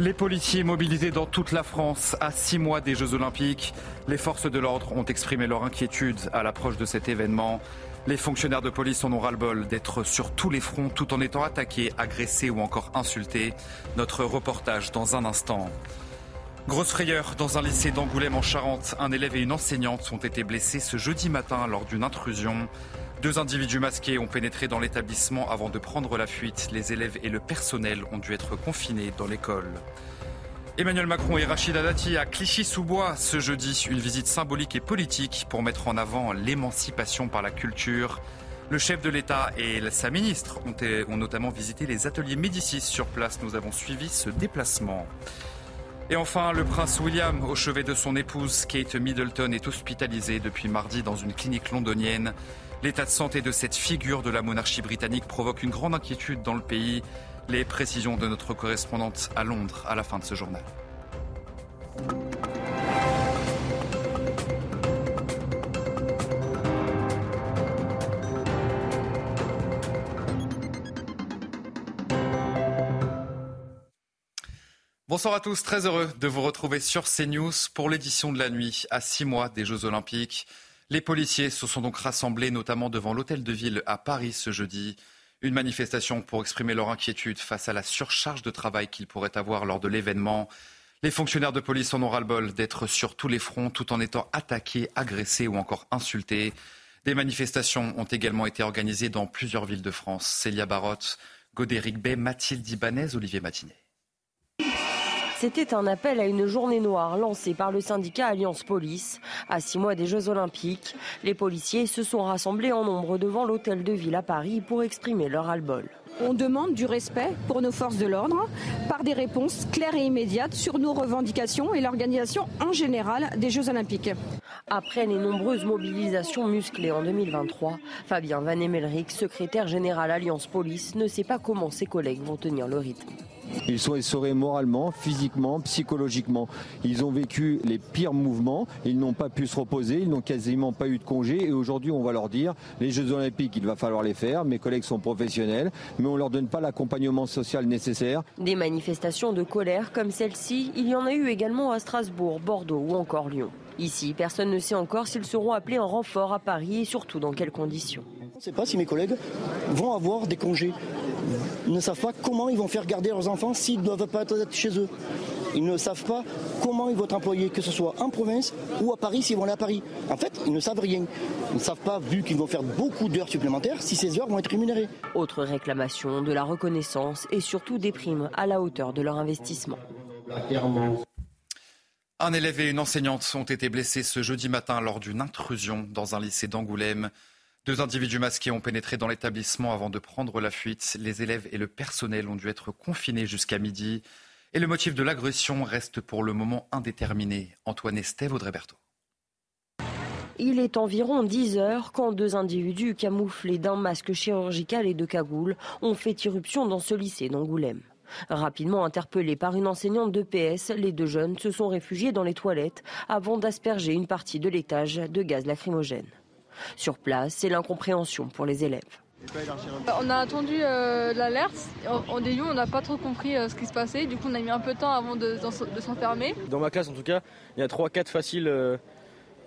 Les policiers mobilisés dans toute la France à six mois des Jeux Olympiques, les forces de l'ordre ont exprimé leur inquiétude à l'approche de cet événement. Les fonctionnaires de police en ont ras-le-bol d'être sur tous les fronts tout en étant attaqués, agressés ou encore insultés. Notre reportage dans un instant. Grosse frayeur dans un lycée d'Angoulême en Charente. Un élève et une enseignante ont été blessés ce jeudi matin lors d'une intrusion. Deux individus masqués ont pénétré dans l'établissement avant de prendre la fuite. Les élèves et le personnel ont dû être confinés dans l'école. Emmanuel Macron et Rachida Dati à Clichy-sous-Bois ce jeudi, une visite symbolique et politique pour mettre en avant l'émancipation par la culture. Le chef de l'État et sa ministre ont, ont, notamment visité les ateliers Médicis sur place. Nous avons suivi ce déplacement. Et enfin, le prince William, au chevet de son épouse Kate Middleton, est hospitalisé depuis mardi dans une clinique londonienne. L'état de santé de cette figure de la monarchie britannique provoque une grande inquiétude dans le pays. Les précisions de notre correspondante à Londres à la fin de ce journal. Bonsoir à tous, très heureux de vous retrouver sur CNews pour l'édition de la nuit à six mois des Jeux Olympiques. Les policiers se sont donc rassemblés notamment devant l'hôtel de ville à Paris ce jeudi. Une manifestation pour exprimer leur inquiétude face à la surcharge de travail qu'ils pourraient avoir lors de l'événement. Les fonctionnaires de police en ont ras-le-bol d'être sur tous les fronts tout en étant attaqués, agressés ou encore insultés. Des manifestations ont également été organisées dans plusieurs villes de France. Célia Barotte, Godéric Bay, Mathilde Ibanez, Olivier Matinet. C'était un appel à une journée noire lancée par le syndicat Alliance Police. À six mois des Jeux Olympiques, les policiers se sont rassemblés en nombre devant l'hôtel de ville à Paris pour exprimer leur albol. On demande du respect pour nos forces de l'ordre par des réponses claires et immédiates sur nos revendications et l'organisation en général des Jeux Olympiques. Après les nombreuses mobilisations musclées en 2023, Fabien Van Emelric, secrétaire général Alliance Police, ne sait pas comment ses collègues vont tenir le rythme. Ils sont essorés moralement, physiquement, psychologiquement. Ils ont vécu les pires mouvements, ils n'ont pas pu se reposer, ils n'ont quasiment pas eu de congé et aujourd'hui on va leur dire les Jeux Olympiques il va falloir les faire, mes collègues sont professionnels, mais on ne leur donne pas l'accompagnement social nécessaire. Des manifestations de colère comme celle-ci, il y en a eu également à Strasbourg, Bordeaux ou encore Lyon. Ici, personne ne sait encore s'ils seront appelés en renfort à Paris et surtout dans quelles conditions. On ne sait pas si mes collègues vont avoir des congés. Ils ne savent pas comment ils vont faire garder leurs enfants s'ils ne doivent pas être chez eux. Ils ne savent pas comment ils vont être employés, que ce soit en province ou à Paris s'ils vont aller à Paris. En fait, ils ne savent rien. Ils ne savent pas, vu qu'ils vont faire beaucoup d'heures supplémentaires, si ces heures vont être rémunérées. Autre réclamation, de la reconnaissance et surtout des primes à la hauteur de leur investissement. Un élève et une enseignante ont été blessés ce jeudi matin lors d'une intrusion dans un lycée d'Angoulême. Deux individus masqués ont pénétré dans l'établissement avant de prendre la fuite. Les élèves et le personnel ont dû être confinés jusqu'à midi. Et le motif de l'agression reste pour le moment indéterminé. Antoine Estève, Audrey. Il est environ 10 heures quand deux individus camouflés d'un masque chirurgical et de cagoule ont fait irruption dans ce lycée d'Angoulême. Rapidement interpellés par une enseignante de PS, les deux jeunes se sont réfugiés dans les toilettes avant d'asperger une partie de l'étage de gaz lacrymogène. Sur place, c'est l'incompréhension pour les élèves. On a attendu euh, l'alerte. En, début, on n'a pas trop compris euh, ce qui se passait. Du coup, on a mis un peu de temps avant de, s'enfermer. Dans ma classe, en tout cas, il y a 3-4 faciles euh,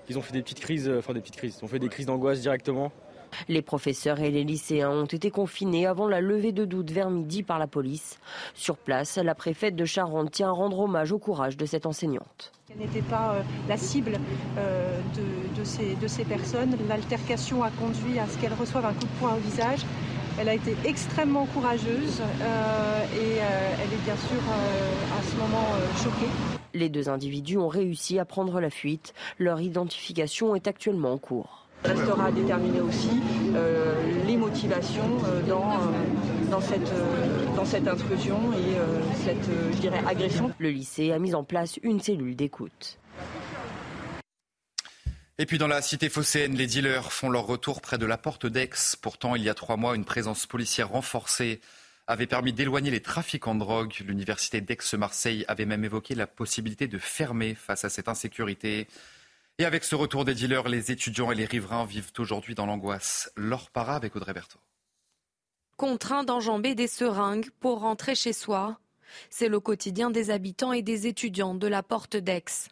qui ont fait des petites crises, enfin des petites crises, ils ont fait des crises d'angoisse directement. Les professeurs et les lycéens ont été confinés avant la levée de doute vers midi par la police. Sur place, la préfète de Charente tient à rendre hommage au courage de cette enseignante. Elle n'était pas euh, la cible euh, de, ces, de, ces, personnes. L'altercation a conduit à ce qu'elle reçoive un coup de poing au visage. Elle a été extrêmement courageuse euh, et elle est bien sûr à ce moment choquée. Les deux individus ont réussi à prendre la fuite. Leur identification est actuellement en cours. Restera à déterminer aussi les motivations dans dans cette, dans cette intrusion et cette, je dirais, agression. Le lycée a mis en place une cellule d'écoute. Et puis dans la cité phocéenne, les dealers font leur retour près de la porte d'Aix. Pourtant, il y a trois mois, une présence policière renforcée avait permis d'éloigner les trafiquants de drogue. L'université d'Aix-Marseille avait même évoqué la possibilité de fermer face à cette insécurité. Et avec ce retour des dealers, les étudiants et les riverains vivent aujourd'hui dans l'angoisse. Laure Para avec Audrey Berthaud. Contraint d'enjamber des seringues pour rentrer chez soi, c'est le quotidien des habitants et des étudiants de la porte d'Aix.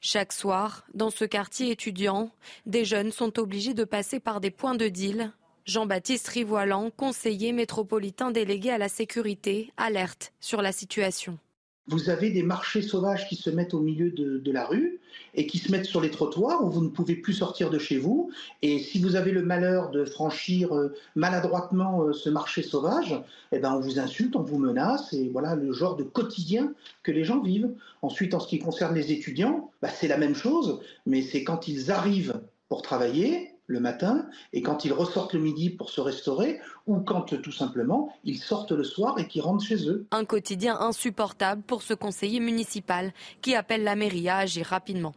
Chaque soir, dans ce quartier étudiant, des jeunes sont obligés de passer par des points de deal. Jean-Baptiste Rivoilan, conseiller métropolitain délégué à la sécurité, alerte sur la situation. Vous avez des marchés sauvages qui se mettent au milieu de, la rue et qui se mettent sur les trottoirs où vous ne pouvez plus sortir de chez vous. Et si vous avez le malheur de franchir euh, maladroitement euh, ce marché sauvage, eh ben on vous insulte, on vous menace. Et voilà le genre de quotidien que les gens vivent. Ensuite, en ce qui concerne les étudiants, bah, c'est la même chose, mais c'est quand ils arrivent pour travailler, le matin et quand ils ressortent le midi pour se restaurer ou quand tout simplement ils sortent le soir et qu'ils rentrent chez eux. Un quotidien insupportable pour ce conseiller municipal qui appelle la mairie à agir rapidement.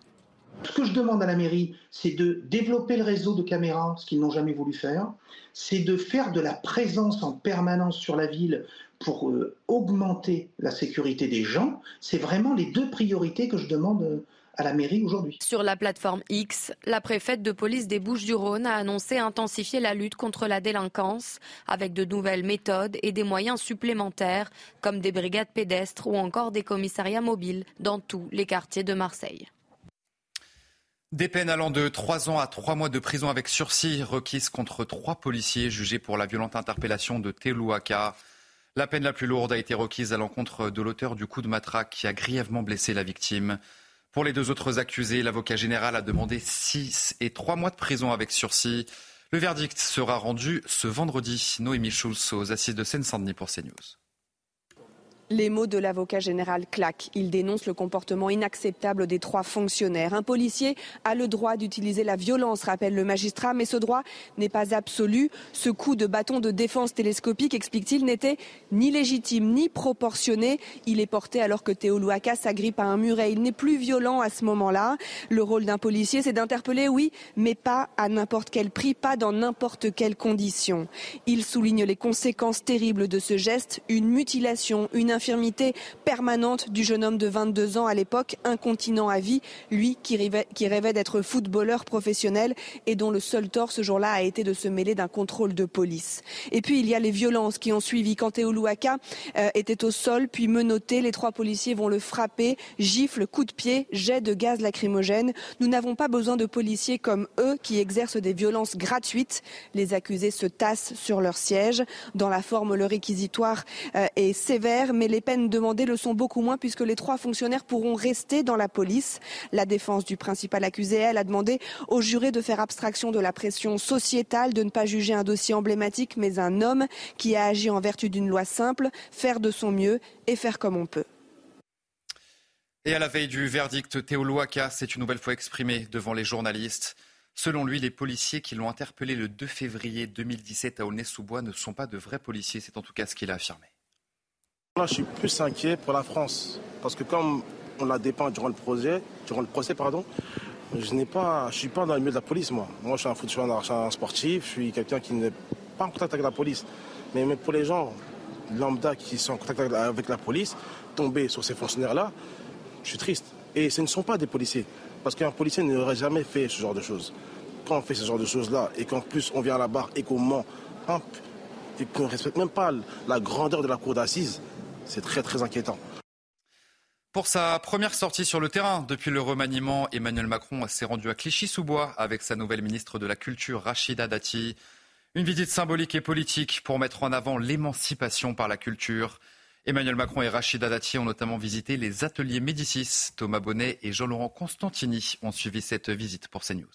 Ce que je demande à la mairie, c'est de développer le réseau de caméras, ce qu'ils n'ont jamais voulu faire. C'est de faire de la présence en permanence sur la ville pour euh, augmenter la sécurité des gens. C'est vraiment les deux priorités que je demande euh, à la mairie aujourd'hui. Sur la plateforme X, la préfète de police des Bouches-du-Rhône a annoncé intensifier la lutte contre la délinquance avec de nouvelles méthodes et des moyens supplémentaires comme des brigades pédestres ou encore des commissariats mobiles dans tous les quartiers de Marseille. Des peines allant de 3 ans à 3 mois de prison avec sursis requises contre trois policiers jugés pour la violente interpellation de Telouaka. La peine la plus lourde a été requise à l'encontre de l'auteur du coup de matraque qui a grièvement blessé la victime. Pour les deux autres accusés, l'avocat général a demandé 6 et 3 mois de prison avec sursis. Le verdict sera rendu ce vendredi. Noémie Schulz aux assises de Seine-Saint-Denis pour CNews. Les mots de l'avocat général claquent. Il dénonce le comportement inacceptable des trois fonctionnaires. Un policier a le droit d'utiliser la violence, rappelle le magistrat, mais ce droit n'est pas absolu. Ce coup de bâton de défense télescopique, explique-t-il, n'était ni légitime ni proportionné. Il est porté alors que Théo Louaka s'agrippe à un muret. Il n'est plus violent à ce moment-là. Le rôle d'un policier, c'est d'interpeller, oui, mais pas à n'importe quel prix, pas dans n'importe quelles conditions. Il souligne les conséquences terribles de ce geste, une mutilation, une infirmité permanente du jeune homme de 22 ans à l'époque, incontinent à vie, lui qui rêvait, d'être footballeur professionnel et dont le seul tort ce jour-là a été de se mêler d'un contrôle de police. Et puis il y a les violences qui ont suivi. Quand Théo Louaka euh, était au sol, puis menotté, les trois policiers vont le frapper, gifles, coups de pied, jet de gaz lacrymogène. Nous n'avons pas besoin de policiers comme eux qui exercent des violences gratuites. Les accusés se tassent sur leur siège. Dans la forme, le réquisitoire euh, est sévère, mais les peines demandées le sont beaucoup moins puisque les trois fonctionnaires pourront rester dans la police. La défense du principal accusé, elle, a demandé aux jurés de faire abstraction de la pression sociétale, de ne pas juger un dossier emblématique, mais un homme qui a agi en vertu d'une loi simple, faire de son mieux et faire comme on peut. Et à la veille du verdict, Théo Louaka s'est une nouvelle fois exprimé devant les journalistes. Selon lui, les policiers qui l'ont interpellé le 2 février 2017 à Aulnay-sous-Bois ne sont pas de vrais policiers. C'est en tout cas ce qu'il a affirmé. Là, je suis plus inquiet pour la France. Parce que comme on la dépeint durant le, projet, durant le procès, pardon, je n'ai pas, je suis pas dans le milieu de la police, moi. Moi, je suis un, foot, un, sportif, je suis quelqu'un qui n'est pas en contact avec la police. Mais, mais, pour les gens lambda qui sont en contact avec la police, tomber sur ces fonctionnaires-là, je suis triste. Et ce ne sont pas des policiers. Parce qu'un policier n'aurait jamais fait ce genre de choses. Quand on fait ce genre de choses-là, et qu'en plus on vient à la barre et qu'on ment, et qu'on ne respecte même pas la grandeur de la cour d'assises, c'est très très inquiétant. Pour sa première sortie sur le terrain depuis le remaniement, Emmanuel Macron s'est rendu à Clichy-sous-Bois avec sa nouvelle ministre de la Culture, Rachida Dati. Une visite symbolique et politique pour mettre en avant l'émancipation par la culture. Emmanuel Macron et Rachida Dati ont notamment visité les ateliers Médicis. Thomas Bonnet et Jean-Laurent Constantini ont suivi cette visite pour CNews.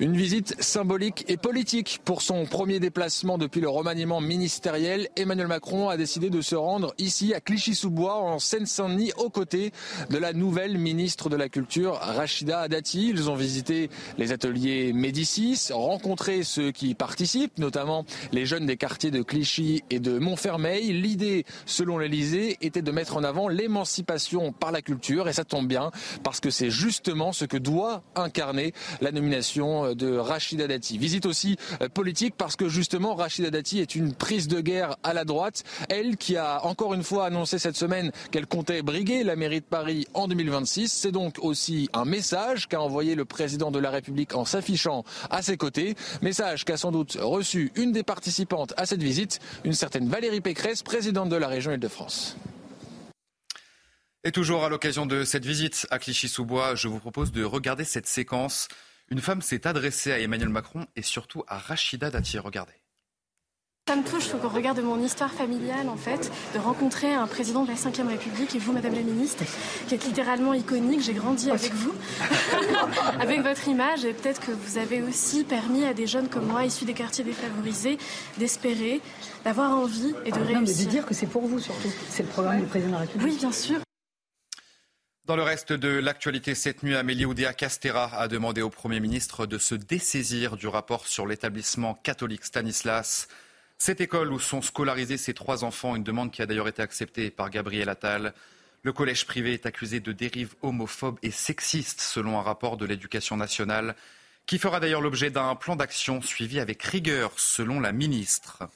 Une visite symbolique et politique pour son premier déplacement depuis le remaniement ministériel. Emmanuel Macron a décidé de se rendre ici à Clichy-sous-Bois en Seine-Saint-Denis aux côtés de la nouvelle ministre de la Culture Rachida Dati. Ils ont visité les ateliers Médicis, rencontré ceux qui participent, notamment les jeunes des quartiers de Clichy et de Montfermeil. L'idée, selon l'Elysée, était de mettre en avant l'émancipation par la culture et ça tombe bien parce que c'est justement ce que doit incarner la nomination de Rachida Dati. Visite aussi euh, politique parce que justement Rachida Dati est une prise de guerre à la droite. Elle qui a encore une fois annoncé cette semaine qu'elle comptait briguer la mairie de Paris en 2026. C'est donc aussi un message qu'a envoyé le président de la République en s'affichant à ses côtés. Message qu'a sans doute reçu une des participantes à cette visite, une certaine Valérie Pécresse, présidente de la région Île-de-France. Et toujours à l'occasion de cette visite à Clichy-sous-Bois, je vous propose de regarder cette séquence une femme s'est adressée à Emmanuel Macron et surtout à Rachida Dati. Regardez. Ça me touche au regard de mon histoire familiale, en fait, de rencontrer un président de la Ve République et vous, Madame la Ministre, qui est littéralement iconique. J'ai grandi avec vous, avec votre image, et peut-être que vous avez aussi permis à des jeunes comme moi, issus des quartiers défavorisés, d'espérer, d'avoir envie et de réussir. Non, mais de dire que c'est pour vous surtout. C'est le programme du président de la République. Oui, bien sûr. Dans le reste de l'actualité cette nuit, Amélie Oudéa Castera a demandé au Premier ministre de se dessaisir du rapport sur l'établissement catholique Stanislas. Cette école où sont scolarisés ses trois enfants, une demande qui a d'ailleurs été acceptée par Gabriel Attal. Le collège privé est accusé de dérives homophobes et sexistes selon un rapport de l'éducation nationale qui fera d'ailleurs l'objet d'un plan d'action suivi avec rigueur selon la ministre.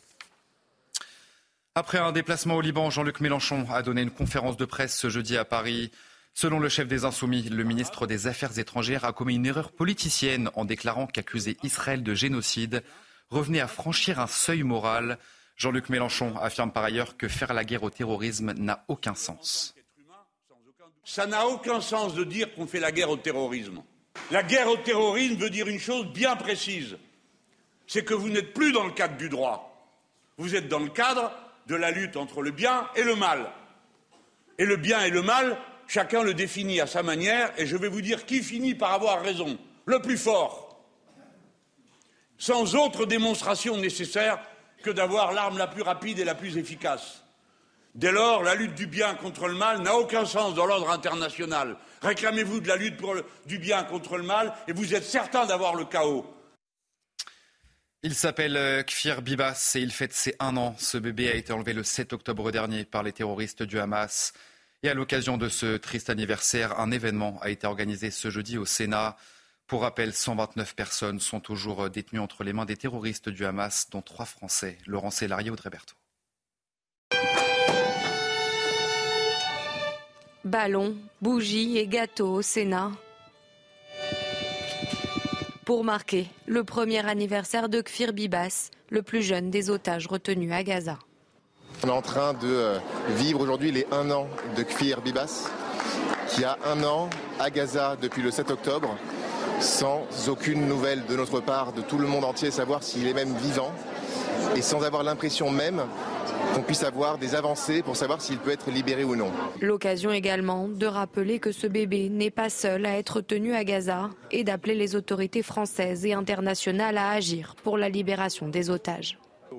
Après un déplacement au Liban, Jean-Luc Mélenchon a donné une conférence de presse ce jeudi à Paris. Selon le chef des Insoumis, le ministre des Affaires étrangères a commis une erreur politicienne en déclarant qu'accuser Israël de génocide revenait à franchir un seuil moral. Jean-Luc Mélenchon affirme par ailleurs que faire la guerre au terrorisme n'a aucun sens. Ça n'a aucun sens de dire qu'on fait la guerre au terrorisme. La guerre au terrorisme veut dire une chose bien précise. C'est que vous n'êtes plus dans le cadre du droit. Vous êtes dans le cadre de la lutte entre le bien et le mal. Et le bien et le mal, chacun le définit à sa manière, et je vais vous dire qui finit par avoir raison, le plus fort, sans autre démonstration nécessaire que d'avoir l'arme la plus rapide et la plus efficace. Dès lors, la lutte du bien contre le mal n'a aucun sens dans l'ordre international. Réclamez-vous de la lutte du bien contre le mal et vous êtes certain d'avoir le chaos. Il s'appelle euh, Kfir Bibas et il fête ses un an. Ce bébé a été enlevé le 7 octobre dernier par les terroristes du Hamas. Et à l'occasion de ce triste anniversaire, un événement a été organisé ce jeudi au Sénat. Pour rappel, 129 personnes sont toujours détenues entre les mains des terroristes du Hamas, dont trois Français. Laurent Célarier, Audrey Berthaud. Ballons, bougies et gâteaux au Sénat. Pour marquer le premier anniversaire de Kfir Bibas, le plus jeune des otages retenus à Gaza. On est en train de euh, vivre aujourd'hui les un an de Kfir Bibas, qui a un an à Gaza depuis le 7 octobre, sans aucune nouvelle de notre part, de tout le monde entier, savoir s'il est même vivant, et sans avoir l'impression même qu'on puisse avoir des avancées pour savoir s'il peut être libéré ou non. L'occasion également de rappeler que ce bébé n'est pas seul à être tenu à Gaza et d'appeler les autorités françaises et internationales à agir pour la libération des otages.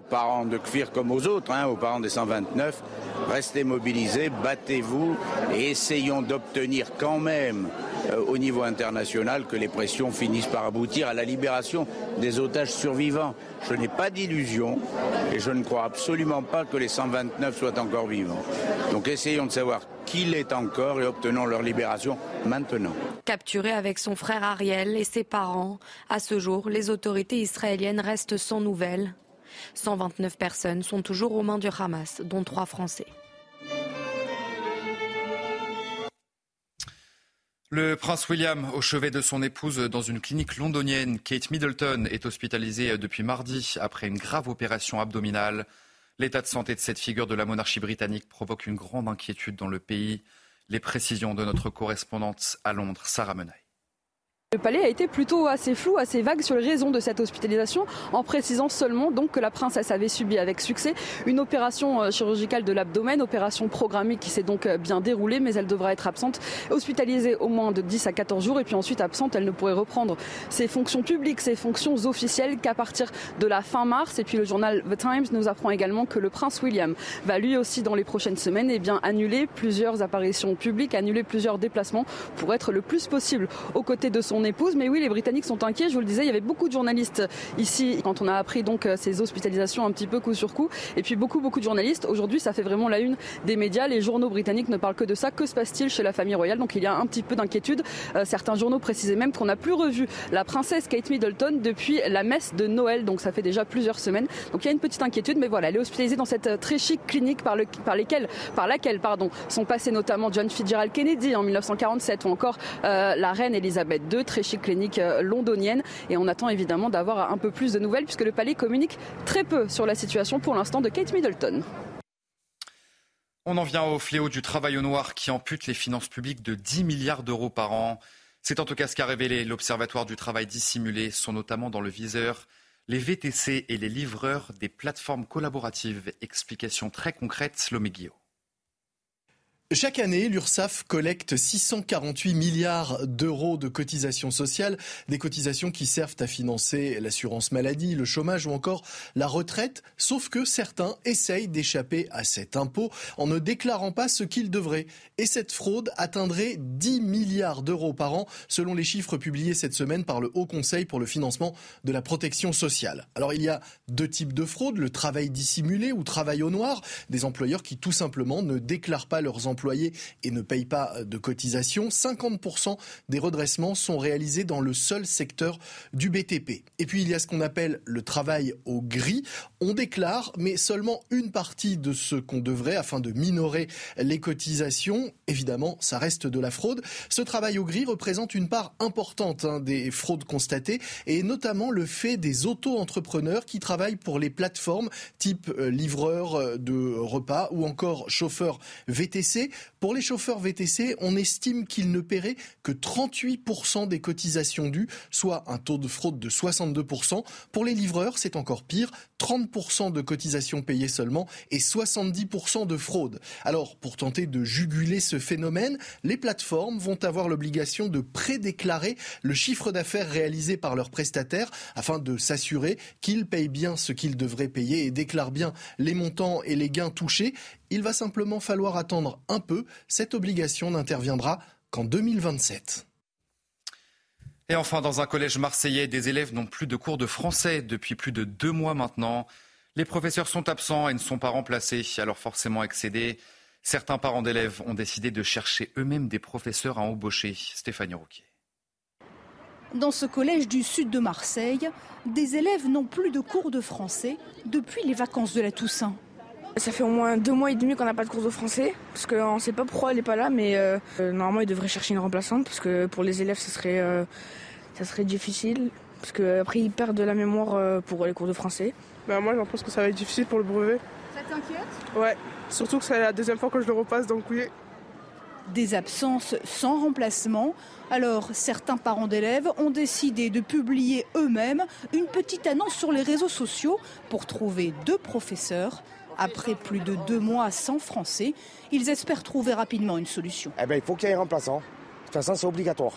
Parents de Kfir comme aux autres, hein, aux parents des 129, restez mobilisés, battez-vous et essayons d'obtenir quand même euh, au niveau international que les pressions finissent par aboutir à la libération des otages survivants. Je n'ai pas d'illusion et je ne crois absolument pas que les 129 soient encore vivants. Donc essayons de savoir qui l'est encore et obtenons leur libération maintenant. Capturé avec son frère Ariel et ses parents, à ce jour, les autorités israéliennes restent sans nouvelles 129 personnes sont toujours aux mains du Hamas, dont trois Français. Le prince William, au chevet de son épouse dans une clinique londonienne, Kate Middleton, est hospitalisée depuis mardi après une grave opération abdominale. L'état de santé de cette figure de la monarchie britannique provoque une grande inquiétude dans le pays. Les précisions de notre correspondante à Londres, Sarah Menaille. Le palais a été plutôt assez flou, assez vague sur les raisons de cette hospitalisation, en précisant seulement donc que la princesse avait subi avec succès une opération euh, chirurgicale de l'abdomen, opération programmée qui s'est donc euh, bien déroulée, mais elle devra être absente, hospitalisée au moins de 10 à 14 jours, et puis ensuite absente, elle ne pourrait reprendre ses fonctions publiques, ses fonctions officielles qu'à partir de la fin mars. Et puis le journal The Times nous apprend également que le prince William va lui aussi dans les prochaines semaines eh bien, annuler plusieurs apparitions publiques, annuler plusieurs déplacements pour être le plus possible aux côtés de son épouse. Mais oui, les Britanniques sont inquiets. Je vous le disais, il y avait beaucoup de journalistes ici quand on a appris donc euh, ces hospitalisations un petit peu coup sur coup. Et puis beaucoup, beaucoup de journalistes. Aujourd'hui, ça fait vraiment la une des médias. Les journaux britanniques ne parlent que de ça. Que se passe-t-il chez la famille royale? Donc il y a un petit peu d'inquiétude. Euh, certains journaux précisaient même qu'on n'a plus revu la princesse Kate Middleton depuis la messe de Noël. Donc ça fait déjà plusieurs semaines. Donc il y a une petite inquiétude, mais voilà, elle est hospitalisée dans cette euh, très chic clinique par, le, par, lesquelles, par laquelle pardon, sont passés notamment John Fitzgerald Kennedy en 1947 ou encore la reine Elisabeth II, très chic clinique euh, londonienne. Et on attend évidemment d'avoir un peu plus de nouvelles puisque le palais communique très peu sur la situation pour l'instant de Kate Middleton. On en vient au fléau du travail au noir qui ampute les finances publiques de 10 milliards d'euros par an. C'est en tout cas ce qu'a révélé l'Observatoire du travail dissimulé, sont notamment dans le viseur les VTC et les livreurs des plateformes collaboratives. Explication très concrète, Loméguio. Chaque année, l'URSSAF collecte 648 milliards d'euros de cotisations sociales, des cotisations qui servent à financer l'assurance maladie, le chômage ou encore la retraite, sauf que certains essayent d'échapper à cet impôt en ne déclarant pas ce qu'ils devraient. Et cette fraude atteindrait 10 milliards d'euros par an, selon les chiffres publiés cette semaine par le Haut Conseil pour le financement de la protection sociale. Alors il y a deux types de fraude, le travail dissimulé ou travail au noir, des employeurs qui tout simplement ne déclarent pas leurs emplois et ne payent pas de cotisations. 50% des redressements sont réalisés dans le seul secteur du BTP. Et puis il y a ce qu'on appelle le travail au gris. On déclare, mais seulement une partie de ce qu'on devrait afin de minorer les cotisations. Évidemment, ça reste de la fraude. Ce travail au gris représente une part importante hein, des fraudes constatées et notamment le fait des auto-entrepreneurs qui travaillent pour les plateformes type euh, livreur euh, de repas ou encore chauffeur VTC pour les chauffeurs VTC, on estime qu'ils ne paieraient que 38% des cotisations dues, soit un taux de fraude de 62%. Pour les livreurs, c'est encore pire, 30% de cotisations payées seulement et 70% de fraude. Alors, pour tenter de juguler ce phénomène, les plateformes vont avoir l'obligation de prédéclarer le chiffre d'affaires réalisé par leurs prestataires afin de s'assurer qu'ils payent bien ce qu'ils devraient payer et déclarent bien les montants et les gains touchés. Il va simplement falloir attendre un peu. Cette obligation n'interviendra qu'en 2027. Et enfin, dans un collège marseillais, des élèves n'ont plus de cours de français depuis plus de deux mois maintenant. Les professeurs sont absents et ne sont pas remplacés, alors forcément excédés. Certains parents d'élèves ont décidé de chercher eux-mêmes des professeurs à embaucher. Stéphanie Rouquier. Dans ce collège du sud de Marseille, des élèves n'ont plus de cours de français depuis les vacances de la Toussaint. Ça fait au moins deux mois et demi qu'on n'a pas de cours de français, parce qu'on ne sait pas pourquoi elle n'est pas là, mais euh, normalement il devrait chercher une remplaçante, parce que pour les élèves ça serait, euh, ça serait difficile, parce qu'après ils perdent de la mémoire euh, pour les cours de français. Ben, moi je pense que ça va être difficile pour le brevet. Ça t'inquiète? Ouais, surtout que c'est la deuxième fois que je le repasse, donc oui. Des absences sans remplacement. Alors, certains parents d'élèves ont décidé de publier eux-mêmes une petite annonce sur les réseaux sociaux pour trouver deux professeurs après plus de deux mois sans français, ils espèrent trouver rapidement une solution. Eh ben, il faut qu'il y ait un remplaçant. De toute façon, c'est obligatoire.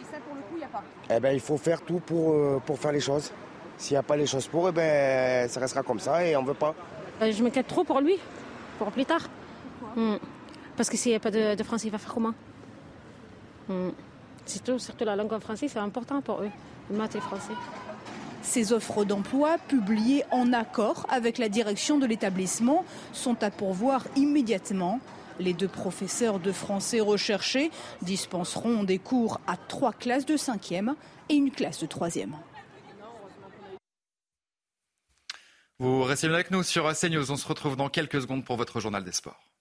Et ça, pour le coup, il n'y a pas Eh ben, il faut faire tout pour, euh, pour faire les choses. S'il n'y a pas les choses pour, eh ben, ça restera comme ça et on ne veut pas. Euh, je m'inquiète trop pour lui, pour plus tard. Hmm. Parce que s'il n'y a pas de, français, il va faire comment? Hmm. surtout, surtout la langue en français, c'est important pour eux, le maths et le français. Ces offres d'emploi, publiées en accord avec la direction de l'établissement, sont à pourvoir immédiatement. Les deux professeurs de français recherchés dispenseront des cours à trois classes de cinquième et une classe de troisième. Vous restez avec nous sur CNews. On se retrouve dans quelques secondes pour votre journal des sports.